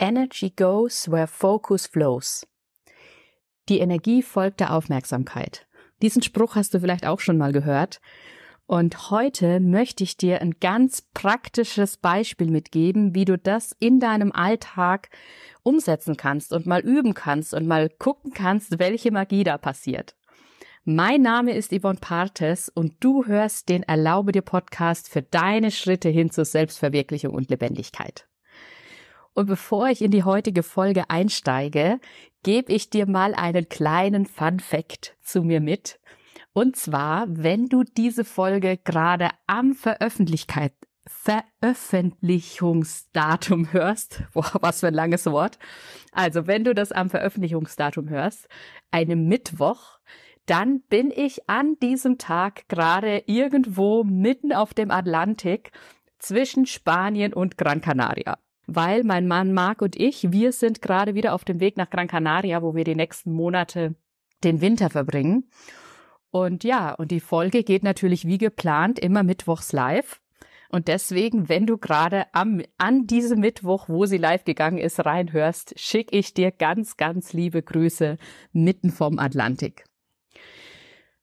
Energy goes where focus flows. Die Energie folgt der Aufmerksamkeit. Diesen Spruch hast du vielleicht auch schon mal gehört. Und heute möchte ich dir ein ganz praktisches Beispiel mitgeben, wie du das in deinem Alltag umsetzen kannst und mal üben kannst und mal gucken kannst, welche Magie da passiert. Mein Name ist Yvonne Partes und du hörst den Erlaube dir Podcast für deine Schritte hin zur Selbstverwirklichung und Lebendigkeit. Und bevor ich in die heutige Folge einsteige, gebe ich dir mal einen kleinen Fun Fact zu mir mit. Und zwar, wenn du diese Folge gerade am Veröffentlichkeit Veröffentlichungsdatum hörst, boah, was für ein langes Wort. Also, wenn du das am Veröffentlichungsdatum hörst, einem Mittwoch, dann bin ich an diesem Tag gerade irgendwo mitten auf dem Atlantik zwischen Spanien und Gran Canaria. Weil mein Mann Marc und ich, wir sind gerade wieder auf dem Weg nach Gran Canaria, wo wir die nächsten Monate den Winter verbringen. Und ja, und die Folge geht natürlich wie geplant immer mittwochs live. Und deswegen, wenn du gerade am, an diesem Mittwoch, wo sie live gegangen ist, reinhörst, schicke ich dir ganz, ganz liebe Grüße mitten vom Atlantik.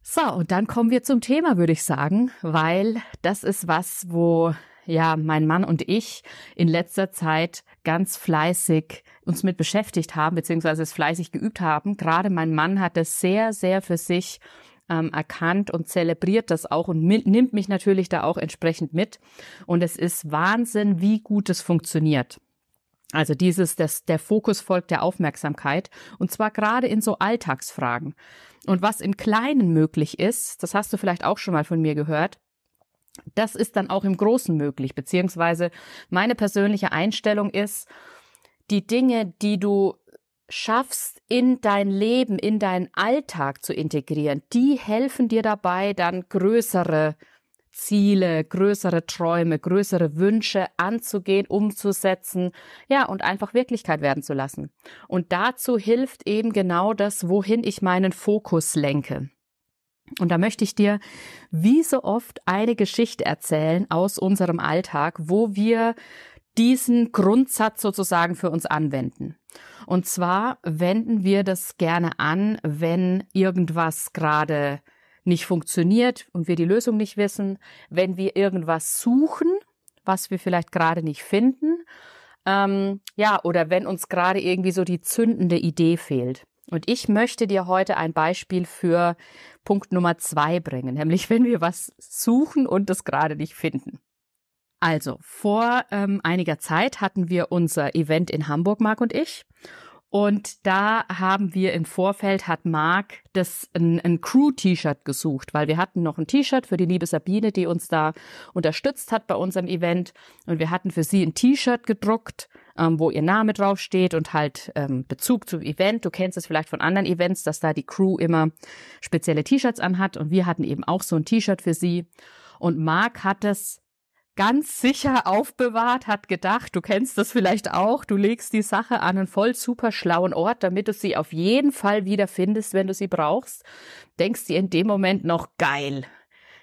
So, und dann kommen wir zum Thema, würde ich sagen, weil das ist was, wo ja mein Mann und ich in letzter Zeit ganz fleißig uns mit beschäftigt haben, beziehungsweise es fleißig geübt haben. Gerade mein Mann hat es sehr, sehr für sich ähm, erkannt und zelebriert das auch und nimmt mich natürlich da auch entsprechend mit. Und es ist Wahnsinn, wie gut es funktioniert. Also dieses, das, der Fokus folgt der Aufmerksamkeit und zwar gerade in so Alltagsfragen. Und was im Kleinen möglich ist, das hast du vielleicht auch schon mal von mir gehört, das ist dann auch im Großen möglich, beziehungsweise meine persönliche Einstellung ist, die Dinge, die du schaffst, in dein Leben, in deinen Alltag zu integrieren, die helfen dir dabei, dann größere Ziele, größere Träume, größere Wünsche anzugehen, umzusetzen, ja, und einfach Wirklichkeit werden zu lassen. Und dazu hilft eben genau das, wohin ich meinen Fokus lenke. Und da möchte ich dir wie so oft eine Geschichte erzählen aus unserem Alltag, wo wir diesen Grundsatz sozusagen für uns anwenden. Und zwar wenden wir das gerne an, wenn irgendwas gerade nicht funktioniert und wir die Lösung nicht wissen, wenn wir irgendwas suchen, was wir vielleicht gerade nicht finden, ähm, ja, oder wenn uns gerade irgendwie so die zündende Idee fehlt. Und ich möchte dir heute ein Beispiel für Punkt Nummer zwei bringen, nämlich wenn wir was suchen und das gerade nicht finden. Also, vor ähm, einiger Zeit hatten wir unser Event in Hamburg, Marc und ich. Und da haben wir im Vorfeld, hat Marc das ein, ein Crew-T-Shirt gesucht, weil wir hatten noch ein T-Shirt für die liebe Sabine, die uns da unterstützt hat bei unserem Event. Und wir hatten für sie ein T-Shirt gedruckt, ähm, wo ihr Name draufsteht und halt ähm, Bezug zum Event. Du kennst es vielleicht von anderen Events, dass da die Crew immer spezielle T-Shirts anhat. Und wir hatten eben auch so ein T-Shirt für sie. Und Marc hat es ganz sicher aufbewahrt, hat gedacht, du kennst das vielleicht auch, du legst die Sache an einen voll super schlauen Ort, damit du sie auf jeden Fall wieder findest, wenn du sie brauchst. Denkst dir in dem Moment noch geil.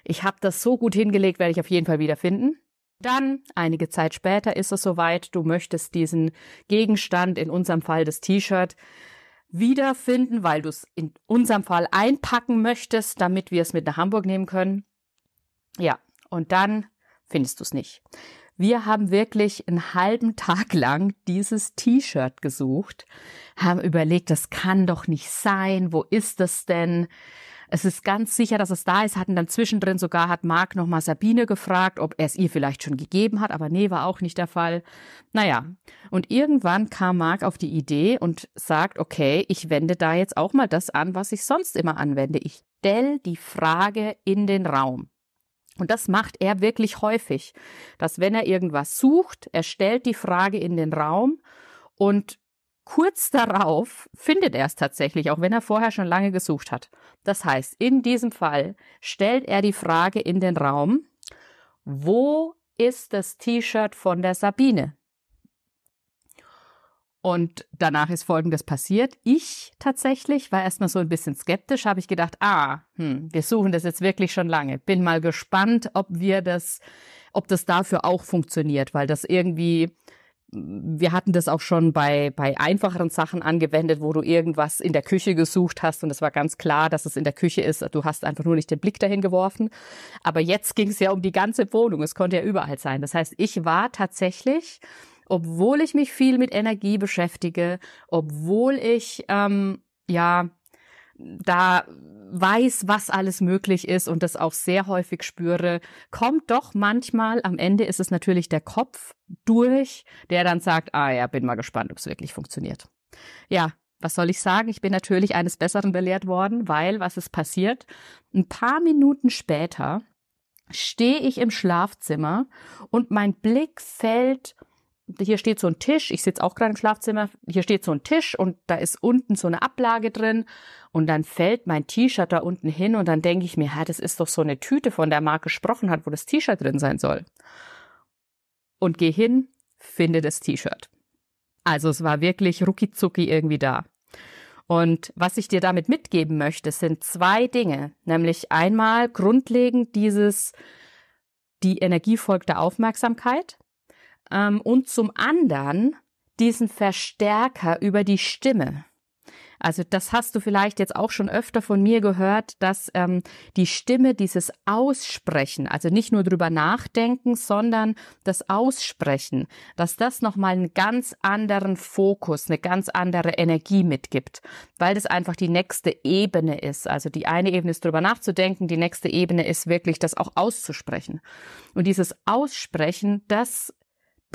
Ich habe das so gut hingelegt, werde ich auf jeden Fall wieder finden. Dann, einige Zeit später, ist es soweit, du möchtest diesen Gegenstand, in unserem Fall das T-Shirt, wiederfinden, weil du es in unserem Fall einpacken möchtest, damit wir es mit nach Hamburg nehmen können. Ja, und dann findest du es nicht. Wir haben wirklich einen halben Tag lang dieses T-Shirt gesucht, haben überlegt, das kann doch nicht sein, wo ist das denn? Es ist ganz sicher, dass es da ist, hatten dann zwischendrin sogar, hat Marc nochmal Sabine gefragt, ob er es ihr vielleicht schon gegeben hat, aber nee, war auch nicht der Fall. Naja, und irgendwann kam Marc auf die Idee und sagt, okay, ich wende da jetzt auch mal das an, was ich sonst immer anwende. Ich stell die Frage in den Raum. Und das macht er wirklich häufig, dass wenn er irgendwas sucht, er stellt die Frage in den Raum und kurz darauf findet er es tatsächlich, auch wenn er vorher schon lange gesucht hat. Das heißt, in diesem Fall stellt er die Frage in den Raum, wo ist das T-Shirt von der Sabine? Und danach ist Folgendes passiert. Ich tatsächlich war erstmal so ein bisschen skeptisch, habe ich gedacht, ah, hm, wir suchen das jetzt wirklich schon lange. Bin mal gespannt, ob wir das, ob das dafür auch funktioniert, weil das irgendwie wir hatten das auch schon bei, bei einfacheren Sachen angewendet, wo du irgendwas in der Küche gesucht hast und es war ganz klar, dass es in der Küche ist. Du hast einfach nur nicht den Blick dahin geworfen. Aber jetzt ging es ja um die ganze Wohnung. Es konnte ja überall sein. Das heißt, ich war tatsächlich obwohl ich mich viel mit Energie beschäftige, obwohl ich ähm, ja da weiß, was alles möglich ist und das auch sehr häufig spüre, kommt doch manchmal, am Ende ist es natürlich der Kopf durch, der dann sagt, ah ja, bin mal gespannt, ob es wirklich funktioniert. Ja, was soll ich sagen? Ich bin natürlich eines Besseren belehrt worden, weil was ist passiert? Ein paar Minuten später stehe ich im Schlafzimmer und mein Blick fällt hier steht so ein Tisch, ich sitze auch gerade im Schlafzimmer, hier steht so ein Tisch und da ist unten so eine Ablage drin und dann fällt mein T-Shirt da unten hin und dann denke ich mir, ja, das ist doch so eine Tüte, von der Marc gesprochen hat, wo das T-Shirt drin sein soll. Und gehe hin, finde das T-Shirt. Also es war wirklich rucki irgendwie da. Und was ich dir damit mitgeben möchte, sind zwei Dinge, nämlich einmal grundlegend dieses, die Energie folgt der Aufmerksamkeit ähm, und zum anderen diesen Verstärker über die Stimme. Also das hast du vielleicht jetzt auch schon öfter von mir gehört, dass ähm, die Stimme dieses Aussprechen, also nicht nur drüber nachdenken, sondern das Aussprechen, dass das nochmal einen ganz anderen Fokus, eine ganz andere Energie mitgibt, weil das einfach die nächste Ebene ist. Also die eine Ebene ist drüber nachzudenken, die nächste Ebene ist wirklich das auch auszusprechen. Und dieses Aussprechen, das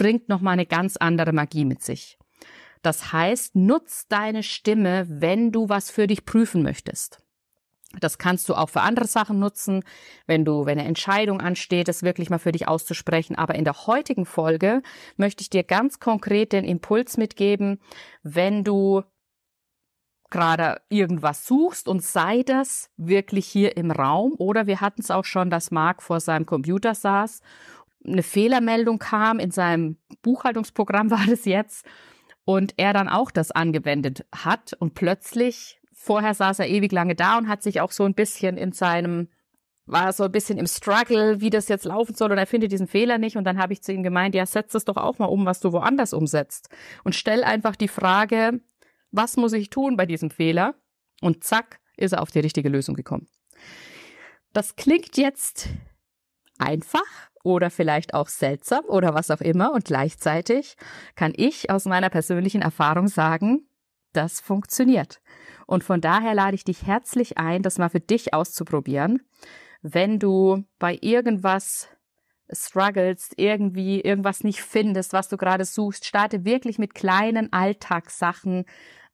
bringt nochmal eine ganz andere Magie mit sich. Das heißt, nutz deine Stimme, wenn du was für dich prüfen möchtest. Das kannst du auch für andere Sachen nutzen, wenn du, wenn eine Entscheidung ansteht, das wirklich mal für dich auszusprechen. Aber in der heutigen Folge möchte ich dir ganz konkret den Impuls mitgeben, wenn du gerade irgendwas suchst und sei das wirklich hier im Raum oder wir hatten es auch schon, dass Marc vor seinem Computer saß eine Fehlermeldung kam in seinem Buchhaltungsprogramm war das jetzt und er dann auch das angewendet hat und plötzlich vorher saß er ewig lange da und hat sich auch so ein bisschen in seinem war so ein bisschen im Struggle, wie das jetzt laufen soll und er findet diesen Fehler nicht und dann habe ich zu ihm gemeint, ja, setz es doch auch mal um, was du woanders umsetzt und stell einfach die Frage, was muss ich tun bei diesem Fehler? Und zack, ist er auf die richtige Lösung gekommen. Das klingt jetzt einfach, oder vielleicht auch seltsam oder was auch immer. Und gleichzeitig kann ich aus meiner persönlichen Erfahrung sagen, das funktioniert. Und von daher lade ich dich herzlich ein, das mal für dich auszuprobieren. Wenn du bei irgendwas struggles, irgendwie irgendwas nicht findest, was du gerade suchst, starte wirklich mit kleinen Alltagssachen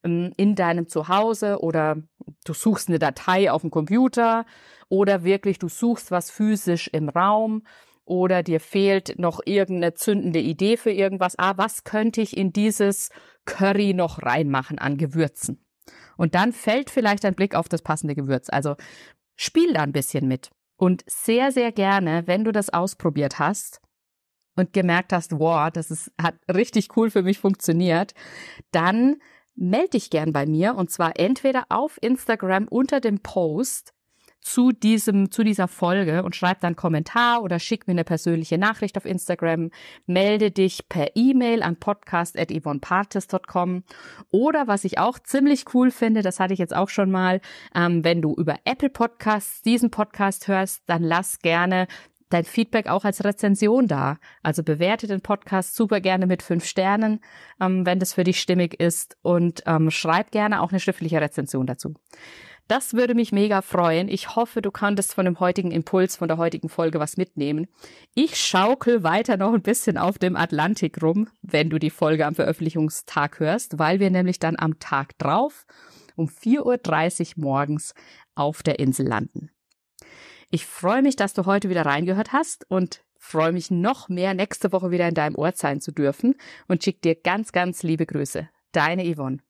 ähm, in deinem Zuhause oder du suchst eine Datei auf dem Computer oder wirklich du suchst was physisch im Raum oder dir fehlt noch irgendeine zündende Idee für irgendwas. Ah, was könnte ich in dieses Curry noch reinmachen an Gewürzen? Und dann fällt vielleicht ein Blick auf das passende Gewürz. Also spiel da ein bisschen mit. Und sehr, sehr gerne, wenn du das ausprobiert hast und gemerkt hast, wow, das ist, hat richtig cool für mich funktioniert, dann melde dich gern bei mir und zwar entweder auf Instagram unter dem Post zu diesem, zu dieser Folge und schreib dann Kommentar oder schick mir eine persönliche Nachricht auf Instagram, melde dich per E-Mail an podcast.yvonnepartis.com oder was ich auch ziemlich cool finde, das hatte ich jetzt auch schon mal, ähm, wenn du über Apple Podcasts diesen Podcast hörst, dann lass gerne dein Feedback auch als Rezension da. Also bewerte den Podcast super gerne mit fünf Sternen, ähm, wenn das für dich stimmig ist und ähm, schreib gerne auch eine schriftliche Rezension dazu. Das würde mich mega freuen. Ich hoffe, du konntest von dem heutigen Impuls, von der heutigen Folge was mitnehmen. Ich schaukel weiter noch ein bisschen auf dem Atlantik rum, wenn du die Folge am Veröffentlichungstag hörst, weil wir nämlich dann am Tag drauf um 4.30 Uhr morgens auf der Insel landen. Ich freue mich, dass du heute wieder reingehört hast und freue mich noch mehr, nächste Woche wieder in deinem Ort sein zu dürfen und schick dir ganz, ganz liebe Grüße. Deine Yvonne.